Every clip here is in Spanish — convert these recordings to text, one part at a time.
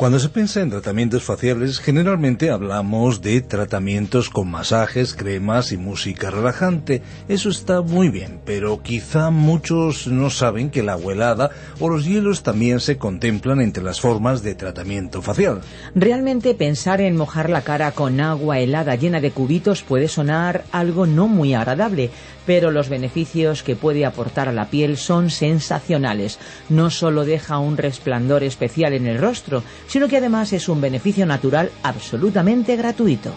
Cuando se piensa en tratamientos faciales, generalmente hablamos de tratamientos con masajes, cremas y música relajante. Eso está muy bien, pero quizá muchos no saben que la agua helada o los hielos también se contemplan entre las formas de tratamiento facial. Realmente pensar en mojar la cara con agua helada llena de cubitos puede sonar algo no muy agradable, pero los beneficios que puede aportar a la piel son sensacionales. No solo deja un resplandor especial en el rostro, sino que además es un beneficio natural absolutamente gratuito.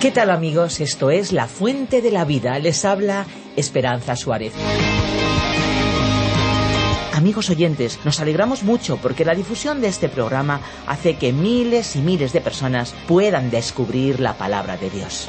¿Qué tal amigos? Esto es La Fuente de la Vida. Les habla Esperanza Suárez. Amigos oyentes, nos alegramos mucho porque la difusión de este programa hace que miles y miles de personas puedan descubrir la palabra de Dios.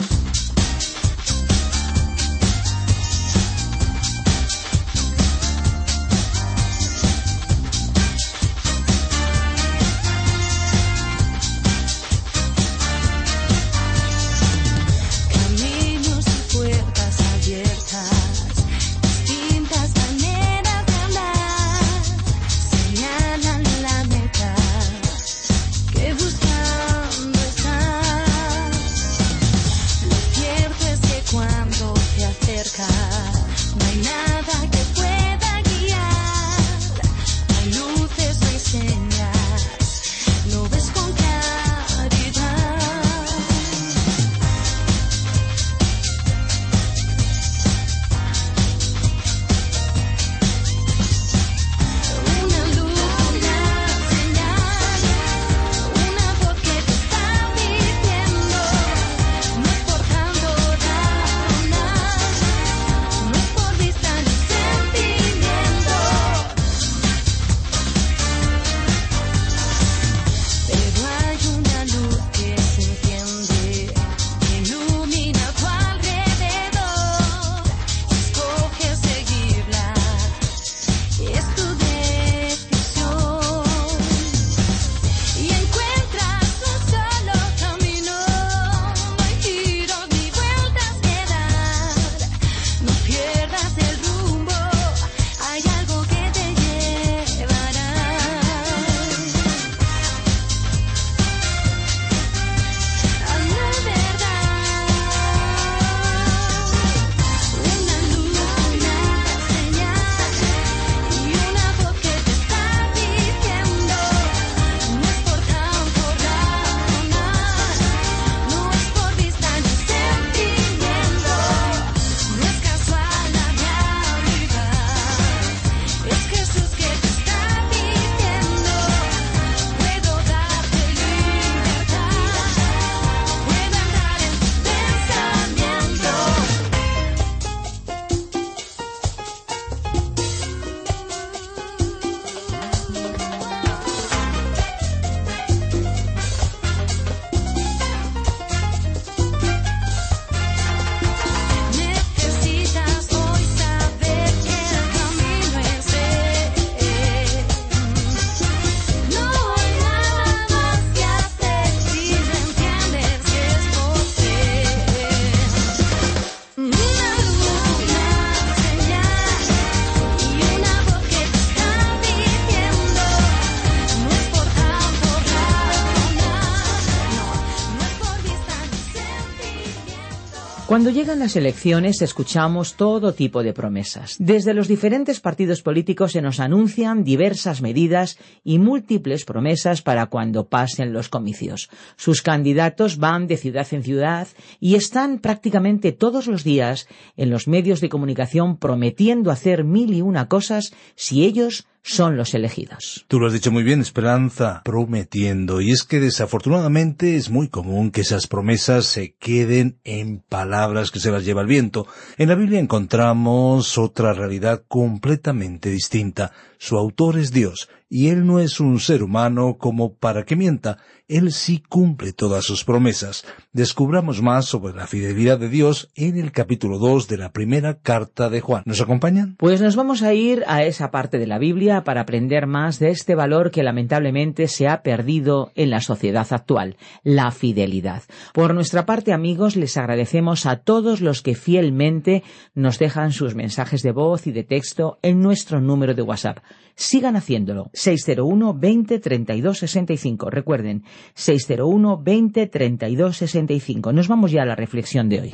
Cuando llegan las elecciones escuchamos todo tipo de promesas. Desde los diferentes partidos políticos se nos anuncian diversas medidas y múltiples promesas para cuando pasen los comicios. Sus candidatos van de ciudad en ciudad y están prácticamente todos los días en los medios de comunicación prometiendo hacer mil y una cosas si ellos son los elegidos. Tú lo has dicho muy bien, Esperanza, prometiendo. Y es que desafortunadamente es muy común que esas promesas se queden en palabras que se las lleva el viento. En la Biblia encontramos otra realidad completamente distinta. Su autor es Dios, y Él no es un ser humano como para que mienta. Él sí cumple todas sus promesas. Descubramos más sobre la fidelidad de Dios en el capítulo 2 de la primera carta de Juan. ¿Nos acompañan? Pues nos vamos a ir a esa parte de la Biblia para aprender más de este valor que lamentablemente se ha perdido en la sociedad actual, la fidelidad. Por nuestra parte, amigos, les agradecemos a todos los que fielmente nos dejan sus mensajes de voz y de texto en nuestro número de WhatsApp. Sigan haciéndolo. 601 20 32 65. Recuerden, 601 20 32 65. Nos vamos ya a la reflexión de hoy.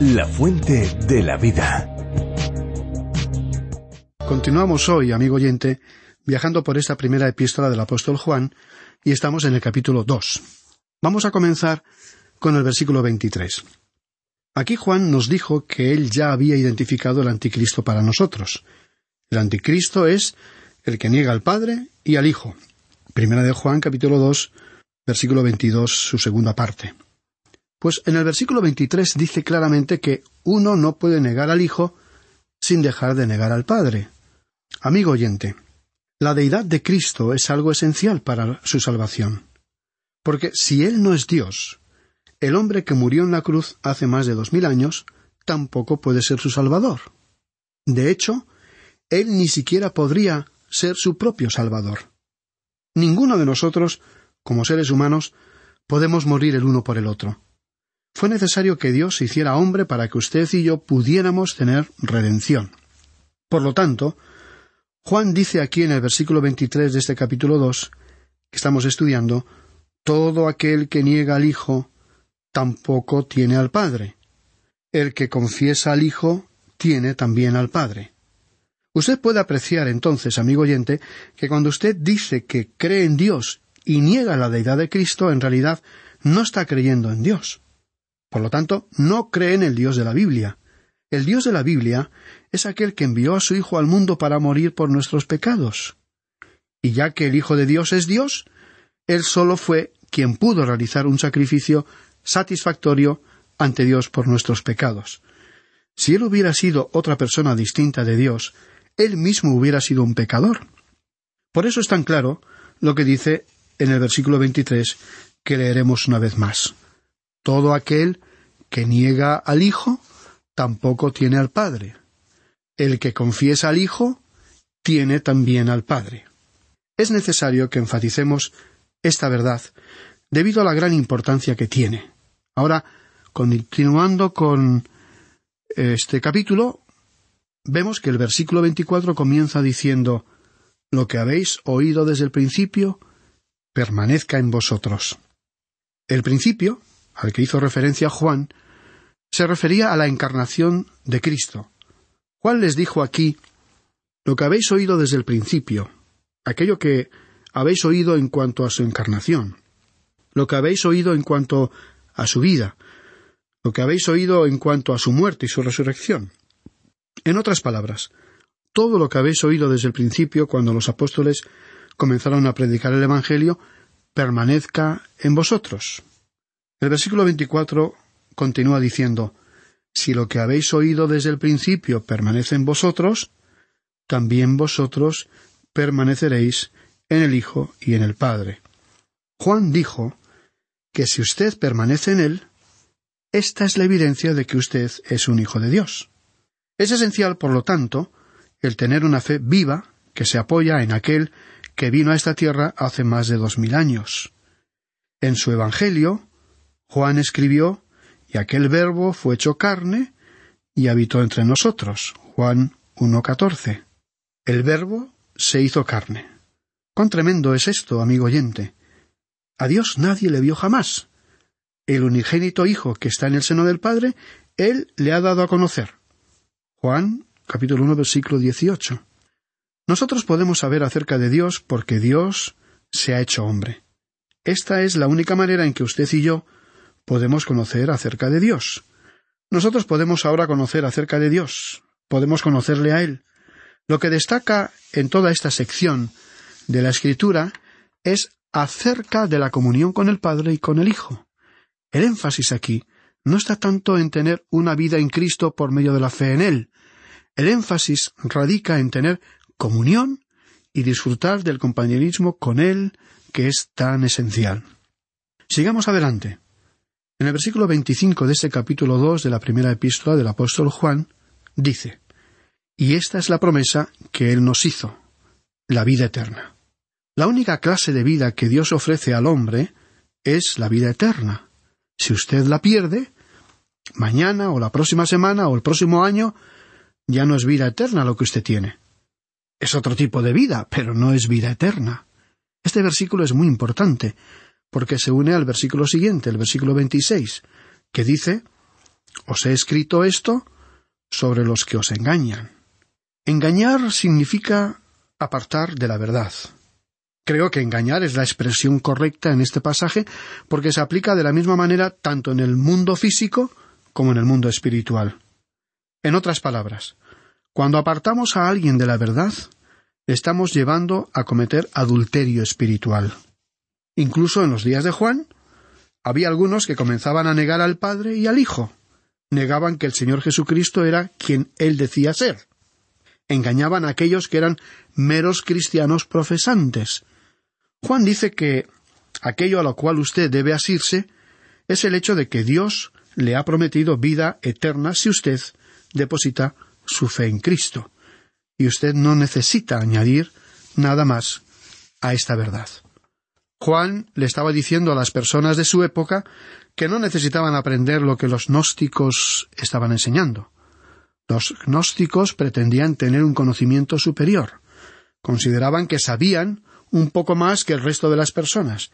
La fuente de la vida. Continuamos hoy, amigo oyente, viajando por esta primera epístola del apóstol Juan y estamos en el capítulo 2. Vamos a comenzar con el versículo 23. Aquí Juan nos dijo que él ya había identificado el anticristo para nosotros. El anticristo es el que niega al Padre y al Hijo. Primera de Juan capítulo 2, versículo 22, su segunda parte. Pues en el versículo 23 dice claramente que uno no puede negar al Hijo sin dejar de negar al Padre. Amigo oyente, la deidad de Cristo es algo esencial para su salvación. Porque si Él no es Dios, el hombre que murió en la cruz hace más de dos mil años tampoco puede ser su Salvador. De hecho, Él ni siquiera podría ser su propio Salvador. Ninguno de nosotros, como seres humanos, podemos morir el uno por el otro. Fue necesario que Dios se hiciera hombre para que usted y yo pudiéramos tener redención. Por lo tanto, Juan dice aquí en el versículo 23 de este capítulo 2, que estamos estudiando, todo aquel que niega al Hijo tampoco tiene al Padre. El que confiesa al Hijo tiene también al Padre. Usted puede apreciar entonces, amigo oyente, que cuando usted dice que cree en Dios y niega la deidad de Cristo, en realidad no está creyendo en Dios. Por lo tanto, no cree en el Dios de la Biblia. El Dios de la Biblia es aquel que envió a su Hijo al mundo para morir por nuestros pecados. Y ya que el Hijo de Dios es Dios, Él solo fue quien pudo realizar un sacrificio satisfactorio ante Dios por nuestros pecados. Si Él hubiera sido otra persona distinta de Dios, Él mismo hubiera sido un pecador. Por eso es tan claro lo que dice en el versículo 23 que leeremos una vez más. Todo aquel que niega al Hijo tampoco tiene al Padre. El que confiesa al Hijo tiene también al Padre. Es necesario que enfaticemos esta verdad debido a la gran importancia que tiene. Ahora, continuando con este capítulo, vemos que el versículo 24 comienza diciendo, Lo que habéis oído desde el principio, permanezca en vosotros. El principio, al que hizo referencia Juan, se refería a la encarnación de Cristo. Juan les dijo aquí lo que habéis oído desde el principio, aquello que habéis oído en cuanto a su encarnación, lo que habéis oído en cuanto a su vida, lo que habéis oído en cuanto a su muerte y su resurrección. En otras palabras, todo lo que habéis oído desde el principio cuando los apóstoles comenzaron a predicar el Evangelio permanezca en vosotros. El versículo 24 continúa diciendo, Si lo que habéis oído desde el principio permanece en vosotros, también vosotros permaneceréis en el Hijo y en el Padre. Juan dijo que si usted permanece en él, esta es la evidencia de que usted es un hijo de Dios. Es esencial, por lo tanto, el tener una fe viva que se apoya en aquel que vino a esta tierra hace más de dos mil años. En su Evangelio, Juan escribió, y aquel verbo fue hecho carne y habitó entre nosotros. Juan 1.14. El verbo se hizo carne. Cuán tremendo es esto, amigo oyente. A Dios nadie le vio jamás. el unigénito Hijo que está en el seno del Padre, Él le ha dado a conocer. Juan, capítulo 1, versículo 18. Nosotros podemos saber acerca de Dios porque Dios se ha hecho hombre. Esta es la única manera en que usted y yo podemos conocer acerca de Dios. Nosotros podemos ahora conocer acerca de Dios, podemos conocerle a Él. Lo que destaca en toda esta sección de la Escritura es acerca de la comunión con el Padre y con el Hijo. El énfasis aquí no está tanto en tener una vida en Cristo por medio de la fe en Él. El énfasis radica en tener comunión y disfrutar del compañerismo con Él, que es tan esencial. Sigamos adelante. En el versículo 25 de este capítulo 2 de la primera epístola del apóstol Juan, dice, Y esta es la promesa que Él nos hizo, la vida eterna. La única clase de vida que Dios ofrece al hombre es la vida eterna. Si usted la pierde, mañana o la próxima semana o el próximo año, ya no es vida eterna lo que usted tiene. Es otro tipo de vida, pero no es vida eterna. Este versículo es muy importante, porque se une al versículo siguiente, el versículo 26, que dice, Os he escrito esto sobre los que os engañan. Engañar significa apartar de la verdad. Creo que engañar es la expresión correcta en este pasaje porque se aplica de la misma manera tanto en el mundo físico como en el mundo espiritual. En otras palabras, cuando apartamos a alguien de la verdad, estamos llevando a cometer adulterio espiritual. Incluso en los días de Juan, había algunos que comenzaban a negar al Padre y al Hijo. Negaban que el Señor Jesucristo era quien él decía ser. Engañaban a aquellos que eran meros cristianos profesantes. Juan dice que aquello a lo cual usted debe asirse es el hecho de que Dios le ha prometido vida eterna si usted deposita su fe en Cristo. Y usted no necesita añadir nada más a esta verdad. Juan le estaba diciendo a las personas de su época que no necesitaban aprender lo que los gnósticos estaban enseñando. Los gnósticos pretendían tener un conocimiento superior. Consideraban que sabían un poco más que el resto de las personas.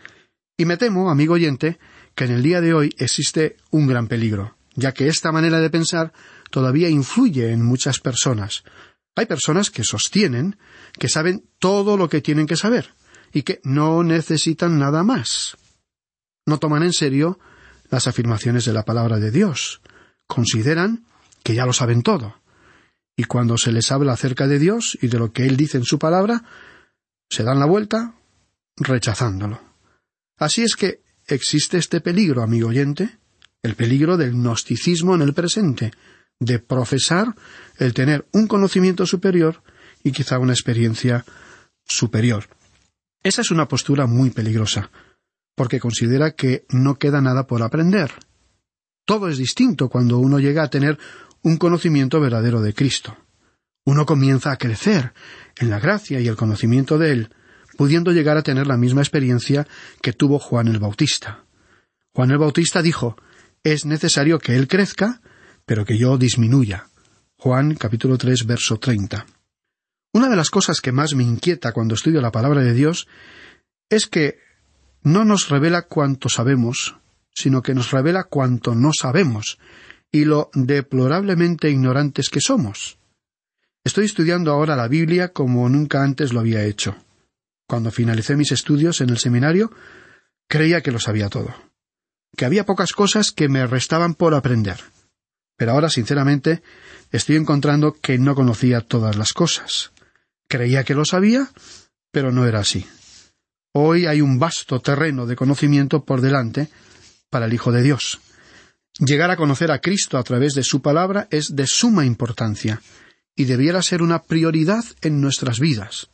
Y me temo, amigo oyente, que en el día de hoy existe un gran peligro, ya que esta manera de pensar todavía influye en muchas personas. Hay personas que sostienen que saben todo lo que tienen que saber, y que no necesitan nada más. No toman en serio las afirmaciones de la palabra de Dios. Consideran que ya lo saben todo. Y cuando se les habla acerca de Dios y de lo que Él dice en su palabra, se dan la vuelta rechazándolo. Así es que existe este peligro, amigo oyente, el peligro del gnosticismo en el presente, de profesar el tener un conocimiento superior y quizá una experiencia superior. Esa es una postura muy peligrosa, porque considera que no queda nada por aprender. Todo es distinto cuando uno llega a tener un conocimiento verdadero de Cristo. Uno comienza a crecer en la gracia y el conocimiento de Él, pudiendo llegar a tener la misma experiencia que tuvo Juan el Bautista. Juan el Bautista dijo, es necesario que Él crezca, pero que yo disminuya. Juan capítulo 3 verso 30. Una de las cosas que más me inquieta cuando estudio la palabra de Dios es que no nos revela cuánto sabemos, sino que nos revela cuánto no sabemos y lo deplorablemente ignorantes que somos. Estoy estudiando ahora la Biblia como nunca antes lo había hecho. Cuando finalicé mis estudios en el seminario, creía que lo sabía todo, que había pocas cosas que me restaban por aprender. Pero ahora, sinceramente, estoy encontrando que no conocía todas las cosas. Creía que lo sabía, pero no era así. Hoy hay un vasto terreno de conocimiento por delante para el Hijo de Dios. Llegar a conocer a Cristo a través de su palabra es de suma importancia y debiera ser una prioridad en nuestras vidas.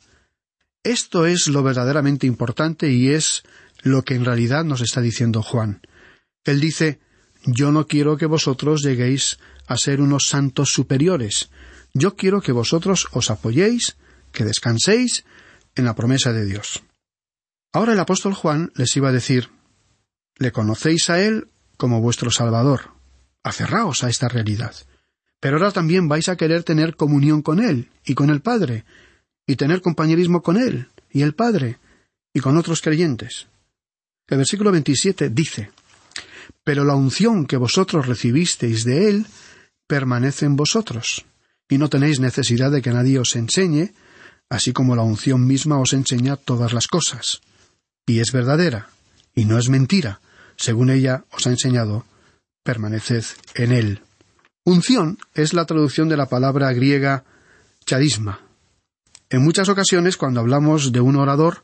Esto es lo verdaderamente importante y es lo que en realidad nos está diciendo Juan. Él dice Yo no quiero que vosotros lleguéis a ser unos santos superiores. Yo quiero que vosotros os apoyéis que descanséis en la promesa de Dios. Ahora el apóstol Juan les iba a decir, le conocéis a Él como vuestro Salvador. Aferraos a esta realidad. Pero ahora también vais a querer tener comunión con Él y con el Padre, y tener compañerismo con Él y el Padre, y con otros creyentes. El versículo 27 dice, pero la unción que vosotros recibisteis de Él permanece en vosotros, y no tenéis necesidad de que nadie os enseñe, así como la unción misma os enseña todas las cosas. Y es verdadera, y no es mentira, según ella os ha enseñado, permaneced en Él. Unción es la traducción de la palabra griega charisma. En muchas ocasiones, cuando hablamos de un orador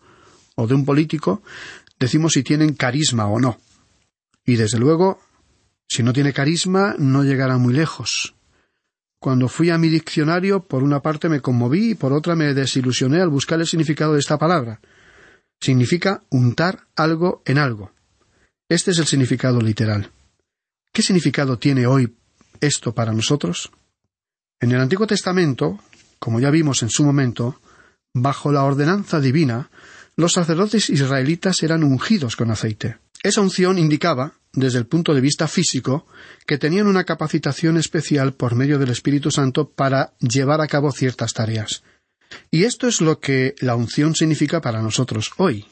o de un político, decimos si tienen carisma o no. Y desde luego, si no tiene carisma, no llegará muy lejos. Cuando fui a mi diccionario, por una parte me conmoví y por otra me desilusioné al buscar el significado de esta palabra. Significa untar algo en algo. Este es el significado literal. ¿Qué significado tiene hoy esto para nosotros? En el Antiguo Testamento, como ya vimos en su momento, bajo la ordenanza divina, los sacerdotes israelitas eran ungidos con aceite. Esa unción indicaba, desde el punto de vista físico, que tenían una capacitación especial por medio del Espíritu Santo para llevar a cabo ciertas tareas. Y esto es lo que la unción significa para nosotros hoy.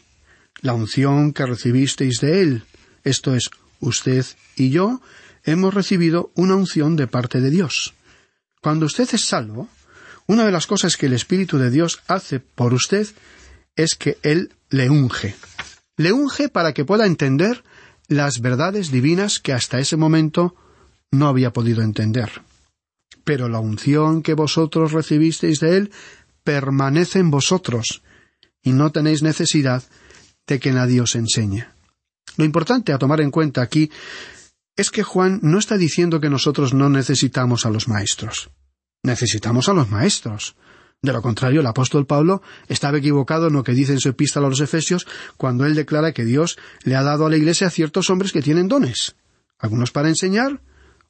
La unción que recibisteis de Él, esto es, usted y yo, hemos recibido una unción de parte de Dios. Cuando usted es salvo, una de las cosas que el Espíritu de Dios hace por usted es que Él le unge le unge para que pueda entender las verdades divinas que hasta ese momento no había podido entender. Pero la unción que vosotros recibisteis de Él permanece en vosotros, y no tenéis necesidad de que nadie os enseñe. Lo importante a tomar en cuenta aquí es que Juan no está diciendo que nosotros no necesitamos a los maestros. Necesitamos a los maestros. De lo contrario, el apóstol Pablo estaba equivocado en lo que dice en su epístola a los Efesios cuando él declara que Dios le ha dado a la Iglesia ciertos hombres que tienen dones, algunos para enseñar,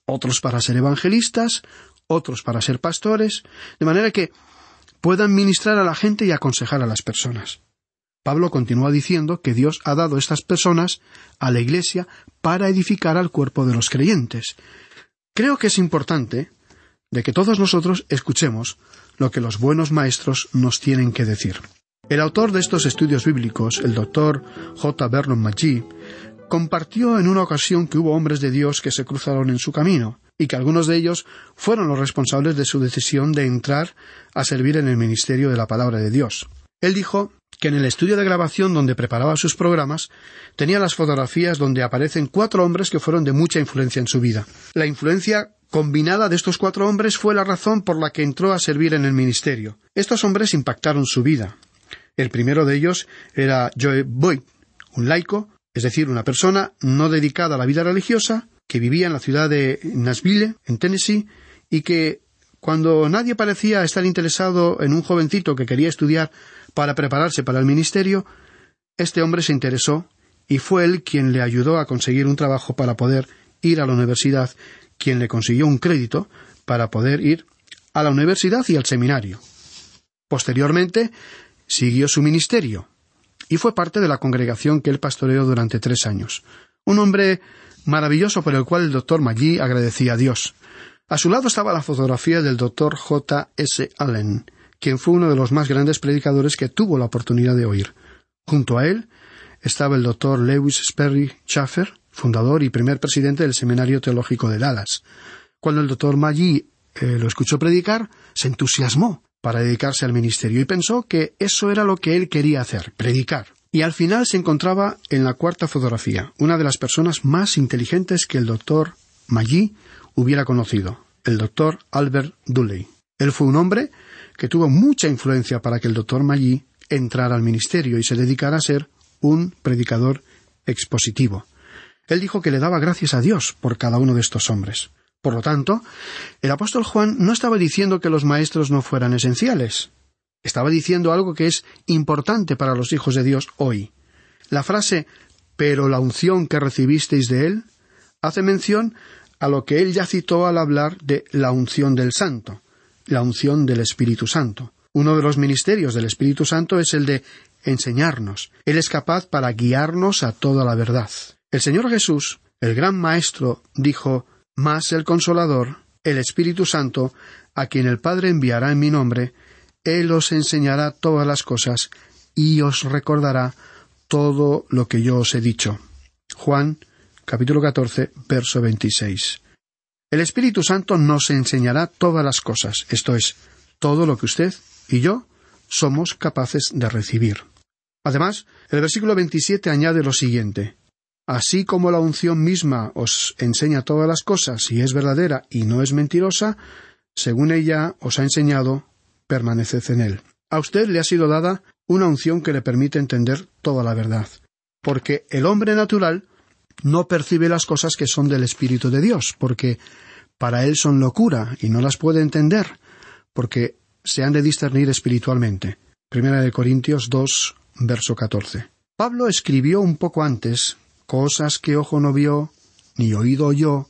otros para ser evangelistas, otros para ser pastores, de manera que puedan ministrar a la gente y aconsejar a las personas. Pablo continúa diciendo que Dios ha dado estas personas a la Iglesia para edificar al cuerpo de los creyentes. Creo que es importante de que todos nosotros escuchemos lo que los buenos maestros nos tienen que decir. El autor de estos estudios bíblicos, el doctor J. Vernon McGee, compartió en una ocasión que hubo hombres de Dios que se cruzaron en su camino, y que algunos de ellos fueron los responsables de su decisión de entrar a servir en el ministerio de la palabra de Dios. Él dijo que en el estudio de grabación donde preparaba sus programas tenía las fotografías donde aparecen cuatro hombres que fueron de mucha influencia en su vida. La influencia combinada de estos cuatro hombres fue la razón por la que entró a servir en el ministerio. Estos hombres impactaron su vida. El primero de ellos era Joe Boyd, un laico, es decir, una persona no dedicada a la vida religiosa, que vivía en la ciudad de Nashville, en Tennessee, y que cuando nadie parecía estar interesado en un jovencito que quería estudiar para prepararse para el ministerio, este hombre se interesó y fue él quien le ayudó a conseguir un trabajo para poder ir a la universidad quien le consiguió un crédito para poder ir a la universidad y al seminario. Posteriormente, siguió su ministerio y fue parte de la congregación que él pastoreó durante tres años. Un hombre maravilloso por el cual el doctor Maggi agradecía a Dios. A su lado estaba la fotografía del doctor J. S. Allen, quien fue uno de los más grandes predicadores que tuvo la oportunidad de oír. Junto a él estaba el doctor Lewis Sperry Schaffer, fundador y primer presidente del Seminario Teológico de Dallas. Cuando el doctor Maggi eh, lo escuchó predicar, se entusiasmó para dedicarse al ministerio y pensó que eso era lo que él quería hacer, predicar. Y al final se encontraba en la cuarta fotografía, una de las personas más inteligentes que el doctor Maggi hubiera conocido, el doctor Albert Dooley. Él fue un hombre que tuvo mucha influencia para que el doctor Maggi entrara al ministerio y se dedicara a ser un predicador expositivo. Él dijo que le daba gracias a Dios por cada uno de estos hombres. Por lo tanto, el apóstol Juan no estaba diciendo que los maestros no fueran esenciales. Estaba diciendo algo que es importante para los hijos de Dios hoy. La frase pero la unción que recibisteis de él hace mención a lo que él ya citó al hablar de la unción del Santo, la unción del Espíritu Santo. Uno de los ministerios del Espíritu Santo es el de enseñarnos. Él es capaz para guiarnos a toda la verdad. El Señor Jesús, el gran Maestro, dijo Más el Consolador, el Espíritu Santo, a quien el Padre enviará en mi nombre, Él os enseñará todas las cosas y os recordará todo lo que yo os he dicho. Juan capítulo 14, verso 26. El Espíritu Santo nos enseñará todas las cosas, esto es, todo lo que usted y yo somos capaces de recibir. Además, el versículo 27 añade lo siguiente Así como la unción misma os enseña todas las cosas y es verdadera y no es mentirosa, según ella os ha enseñado, permaneced en él. A usted le ha sido dada una unción que le permite entender toda la verdad, porque el hombre natural no percibe las cosas que son del Espíritu de Dios, porque para él son locura y no las puede entender, porque se han de discernir espiritualmente. Primera de Corintios 2, verso 14. Pablo escribió un poco antes cosas que ojo no vio, ni oído oyó,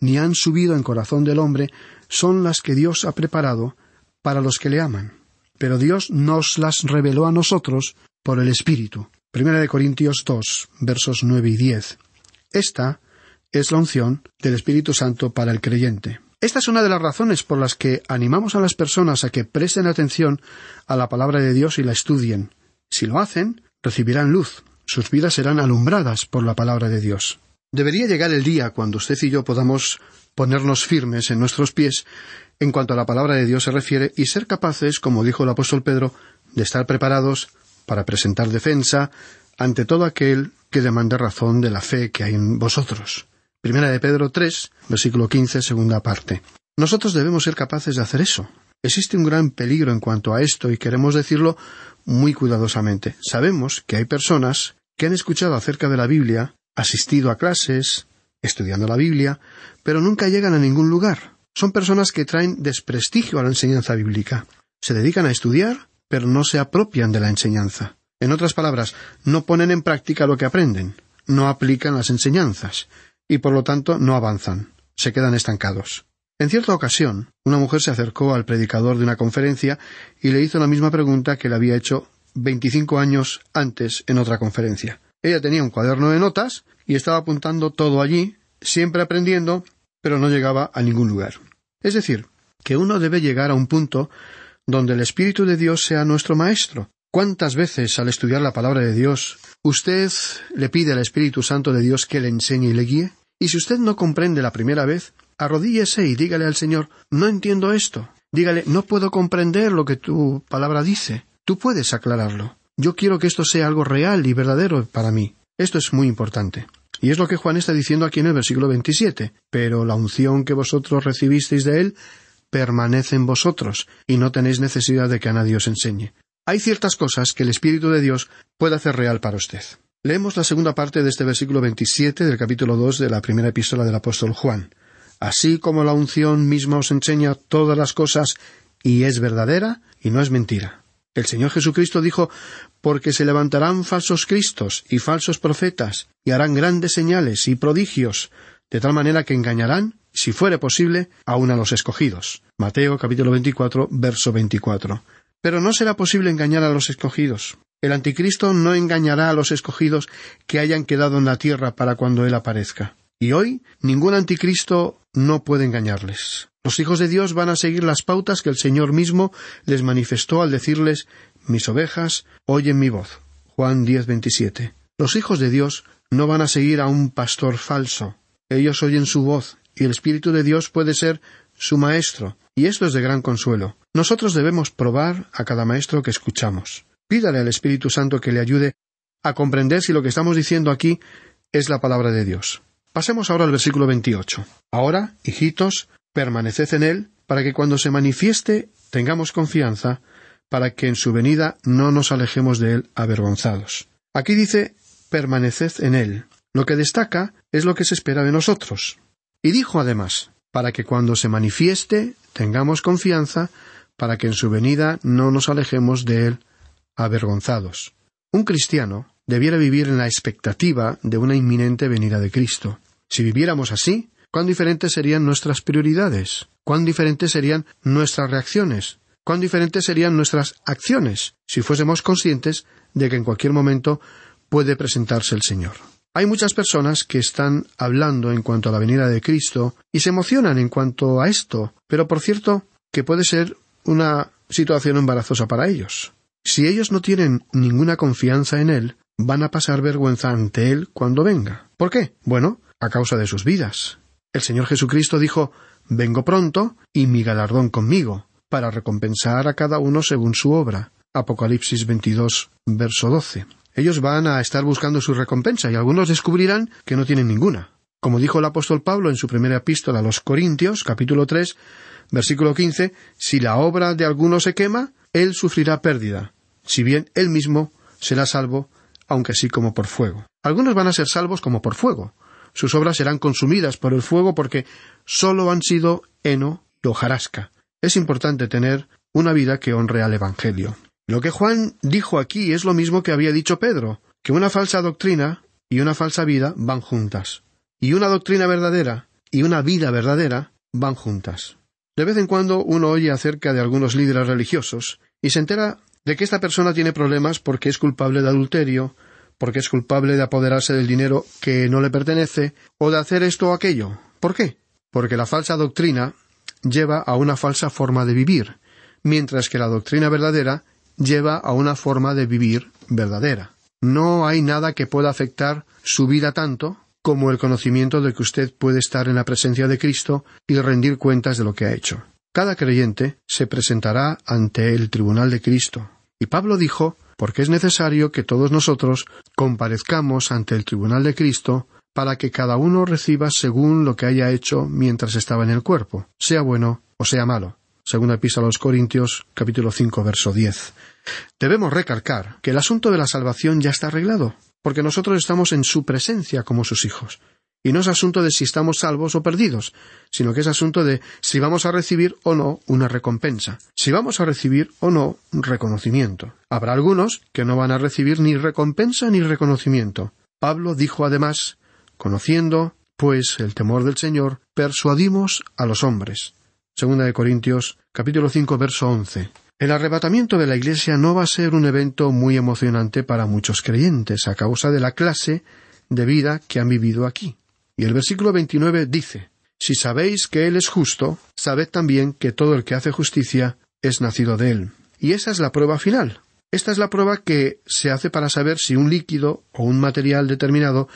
ni han subido en corazón del hombre, son las que Dios ha preparado para los que le aman. Pero Dios nos las reveló a nosotros por el Espíritu. Primera de Corintios 2, versos 9 y 10. Esta es la unción del Espíritu Santo para el creyente. Esta es una de las razones por las que animamos a las personas a que presten atención a la palabra de Dios y la estudien. Si lo hacen, recibirán luz, sus vidas serán alumbradas por la palabra de Dios. Debería llegar el día cuando usted y yo podamos ponernos firmes en nuestros pies en cuanto a la palabra de Dios se refiere y ser capaces, como dijo el apóstol Pedro, de estar preparados para presentar defensa ante todo aquel que demande razón de la fe que hay en vosotros. Primera de Pedro 3, versículo 15, segunda parte. Nosotros debemos ser capaces de hacer eso. Existe un gran peligro en cuanto a esto y queremos decirlo muy cuidadosamente. Sabemos que hay personas que han escuchado acerca de la Biblia, asistido a clases, estudiando la Biblia, pero nunca llegan a ningún lugar. Son personas que traen desprestigio a la enseñanza bíblica. Se dedican a estudiar, pero no se apropian de la enseñanza. En otras palabras, no ponen en práctica lo que aprenden, no aplican las enseñanzas y por lo tanto no avanzan, se quedan estancados. En cierta ocasión, una mujer se acercó al predicador de una conferencia y le hizo la misma pregunta que le había hecho veinticinco años antes en otra conferencia. Ella tenía un cuaderno de notas y estaba apuntando todo allí, siempre aprendiendo, pero no llegaba a ningún lugar. Es decir, que uno debe llegar a un punto donde el Espíritu de Dios sea nuestro Maestro. ¿Cuántas veces al estudiar la palabra de Dios usted le pide al Espíritu Santo de Dios que le enseñe y le guíe? Y si usted no comprende la primera vez, arrodíllese y dígale al Señor No entiendo esto. Dígale No puedo comprender lo que tu palabra dice. Tú puedes aclararlo. Yo quiero que esto sea algo real y verdadero para mí. Esto es muy importante. Y es lo que Juan está diciendo aquí en el versículo 27. Pero la unción que vosotros recibisteis de él permanece en vosotros, y no tenéis necesidad de que a nadie os enseñe. Hay ciertas cosas que el Espíritu de Dios puede hacer real para usted. Leemos la segunda parte de este versículo 27 del capítulo 2 de la primera epístola del apóstol Juan. Así como la unción misma os enseña todas las cosas y es verdadera y no es mentira. El Señor Jesucristo dijo porque se levantarán falsos cristos y falsos profetas y harán grandes señales y prodigios, de tal manera que engañarán si fuere posible, aun a los escogidos. Mateo capítulo 24, verso 24. Pero no será posible engañar a los escogidos. El anticristo no engañará a los escogidos que hayan quedado en la tierra para cuando él aparezca. Y hoy ningún anticristo no puede engañarles. Los hijos de Dios van a seguir las pautas que el Señor mismo les manifestó al decirles Mis ovejas oyen mi voz. Juan 10, 27. Los hijos de Dios no van a seguir a un pastor falso. Ellos oyen su voz y el Espíritu de Dios puede ser su maestro, y esto es de gran consuelo. Nosotros debemos probar a cada maestro que escuchamos. Pídale al Espíritu Santo que le ayude a comprender si lo que estamos diciendo aquí es la palabra de Dios. Pasemos ahora al versículo 28. Ahora, hijitos, permaneced en él, para que cuando se manifieste tengamos confianza, para que en su venida no nos alejemos de él avergonzados. Aquí dice permaneced en él. Lo que destaca es lo que se espera de nosotros. Y dijo además, para que cuando se manifieste tengamos confianza, para que en su venida no nos alejemos de él avergonzados. Un cristiano debiera vivir en la expectativa de una inminente venida de Cristo. Si viviéramos así, cuán diferentes serían nuestras prioridades, cuán diferentes serían nuestras reacciones, cuán diferentes serían nuestras acciones, si fuésemos conscientes de que en cualquier momento puede presentarse el Señor. Hay muchas personas que están hablando en cuanto a la venida de Cristo y se emocionan en cuanto a esto, pero por cierto que puede ser una situación embarazosa para ellos. Si ellos no tienen ninguna confianza en Él, van a pasar vergüenza ante Él cuando venga. ¿Por qué? Bueno, a causa de sus vidas. El Señor Jesucristo dijo Vengo pronto y mi galardón conmigo, para recompensar a cada uno según su obra. Apocalipsis 22, verso 12. Ellos van a estar buscando su recompensa y algunos descubrirán que no tienen ninguna. Como dijo el apóstol Pablo en su primera epístola a los Corintios, capítulo 3, versículo 15, si la obra de alguno se quema, él sufrirá pérdida, si bien él mismo será salvo, aunque así como por fuego. Algunos van a ser salvos como por fuego. Sus obras serán consumidas por el fuego porque sólo han sido heno y hojarasca. Es importante tener una vida que honre al Evangelio. Lo que Juan dijo aquí es lo mismo que había dicho Pedro, que una falsa doctrina y una falsa vida van juntas. Y una doctrina verdadera y una vida verdadera van juntas. De vez en cuando uno oye acerca de algunos líderes religiosos y se entera de que esta persona tiene problemas porque es culpable de adulterio, porque es culpable de apoderarse del dinero que no le pertenece, o de hacer esto o aquello. ¿Por qué? Porque la falsa doctrina lleva a una falsa forma de vivir, mientras que la doctrina verdadera lleva a una forma de vivir verdadera. No hay nada que pueda afectar su vida tanto como el conocimiento de que usted puede estar en la presencia de Cristo y rendir cuentas de lo que ha hecho. Cada creyente se presentará ante el tribunal de Cristo. Y Pablo dijo, porque es necesario que todos nosotros comparezcamos ante el tribunal de Cristo para que cada uno reciba según lo que haya hecho mientras estaba en el cuerpo, sea bueno o sea malo. Segunda epístola a los Corintios, capítulo 5, verso 10. Debemos recalcar que el asunto de la salvación ya está arreglado porque nosotros estamos en su presencia como sus hijos. Y no es asunto de si estamos salvos o perdidos, sino que es asunto de si vamos a recibir o no una recompensa, si vamos a recibir o no un reconocimiento. Habrá algunos que no van a recibir ni recompensa ni reconocimiento. Pablo dijo además, conociendo, pues, el temor del Señor, persuadimos a los hombres. Segunda de Corintios, capítulo 5, verso 11. El arrebatamiento de la Iglesia no va a ser un evento muy emocionante para muchos creyentes a causa de la clase de vida que han vivido aquí. Y el versículo 29 dice, Si sabéis que Él es justo, sabed también que todo el que hace justicia es nacido de Él. Y esa es la prueba final. Esta es la prueba que se hace para saber si un líquido o un material determinado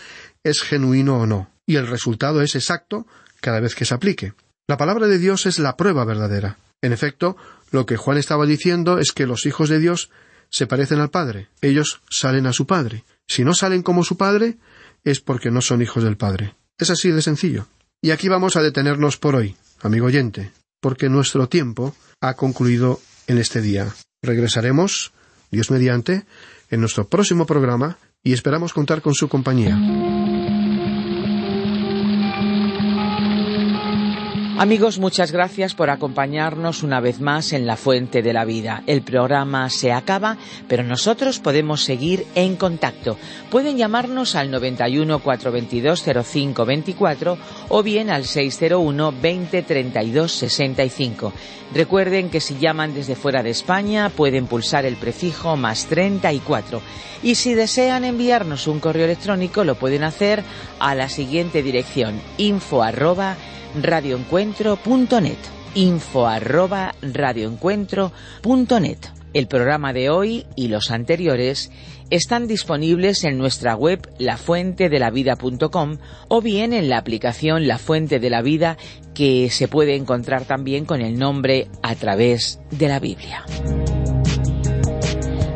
es genuino o no. Y el resultado es exacto cada vez que se aplique. La palabra de Dios es la prueba verdadera. En efecto, lo que Juan estaba diciendo es que los hijos de Dios se parecen al Padre. Ellos salen a su Padre. Si no salen como su Padre, es porque no son hijos del Padre. Es así de sencillo. Y aquí vamos a detenernos por hoy, amigo oyente, porque nuestro tiempo ha concluido en este día. Regresaremos, Dios mediante, en nuestro próximo programa y esperamos contar con su compañía. Amigos, muchas gracias por acompañarnos una vez más en La Fuente de la Vida. El programa se acaba, pero nosotros podemos seguir en contacto. Pueden llamarnos al 91 422 0524 o bien al 601 20 32 65. Recuerden que si llaman desde fuera de España pueden pulsar el prefijo más 34. Y si desean enviarnos un correo electrónico lo pueden hacer a la siguiente dirección info arroba radioencuentro.net. Info arroba radioencuentro.net. El programa de hoy y los anteriores están disponibles en nuestra web lafuentedelavida.com o bien en la aplicación La Fuente de la Vida que se puede encontrar también con el nombre a través de la Biblia.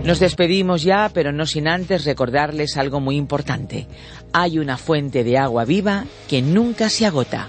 Nos despedimos ya, pero no sin antes recordarles algo muy importante. Hay una fuente de agua viva que nunca se agota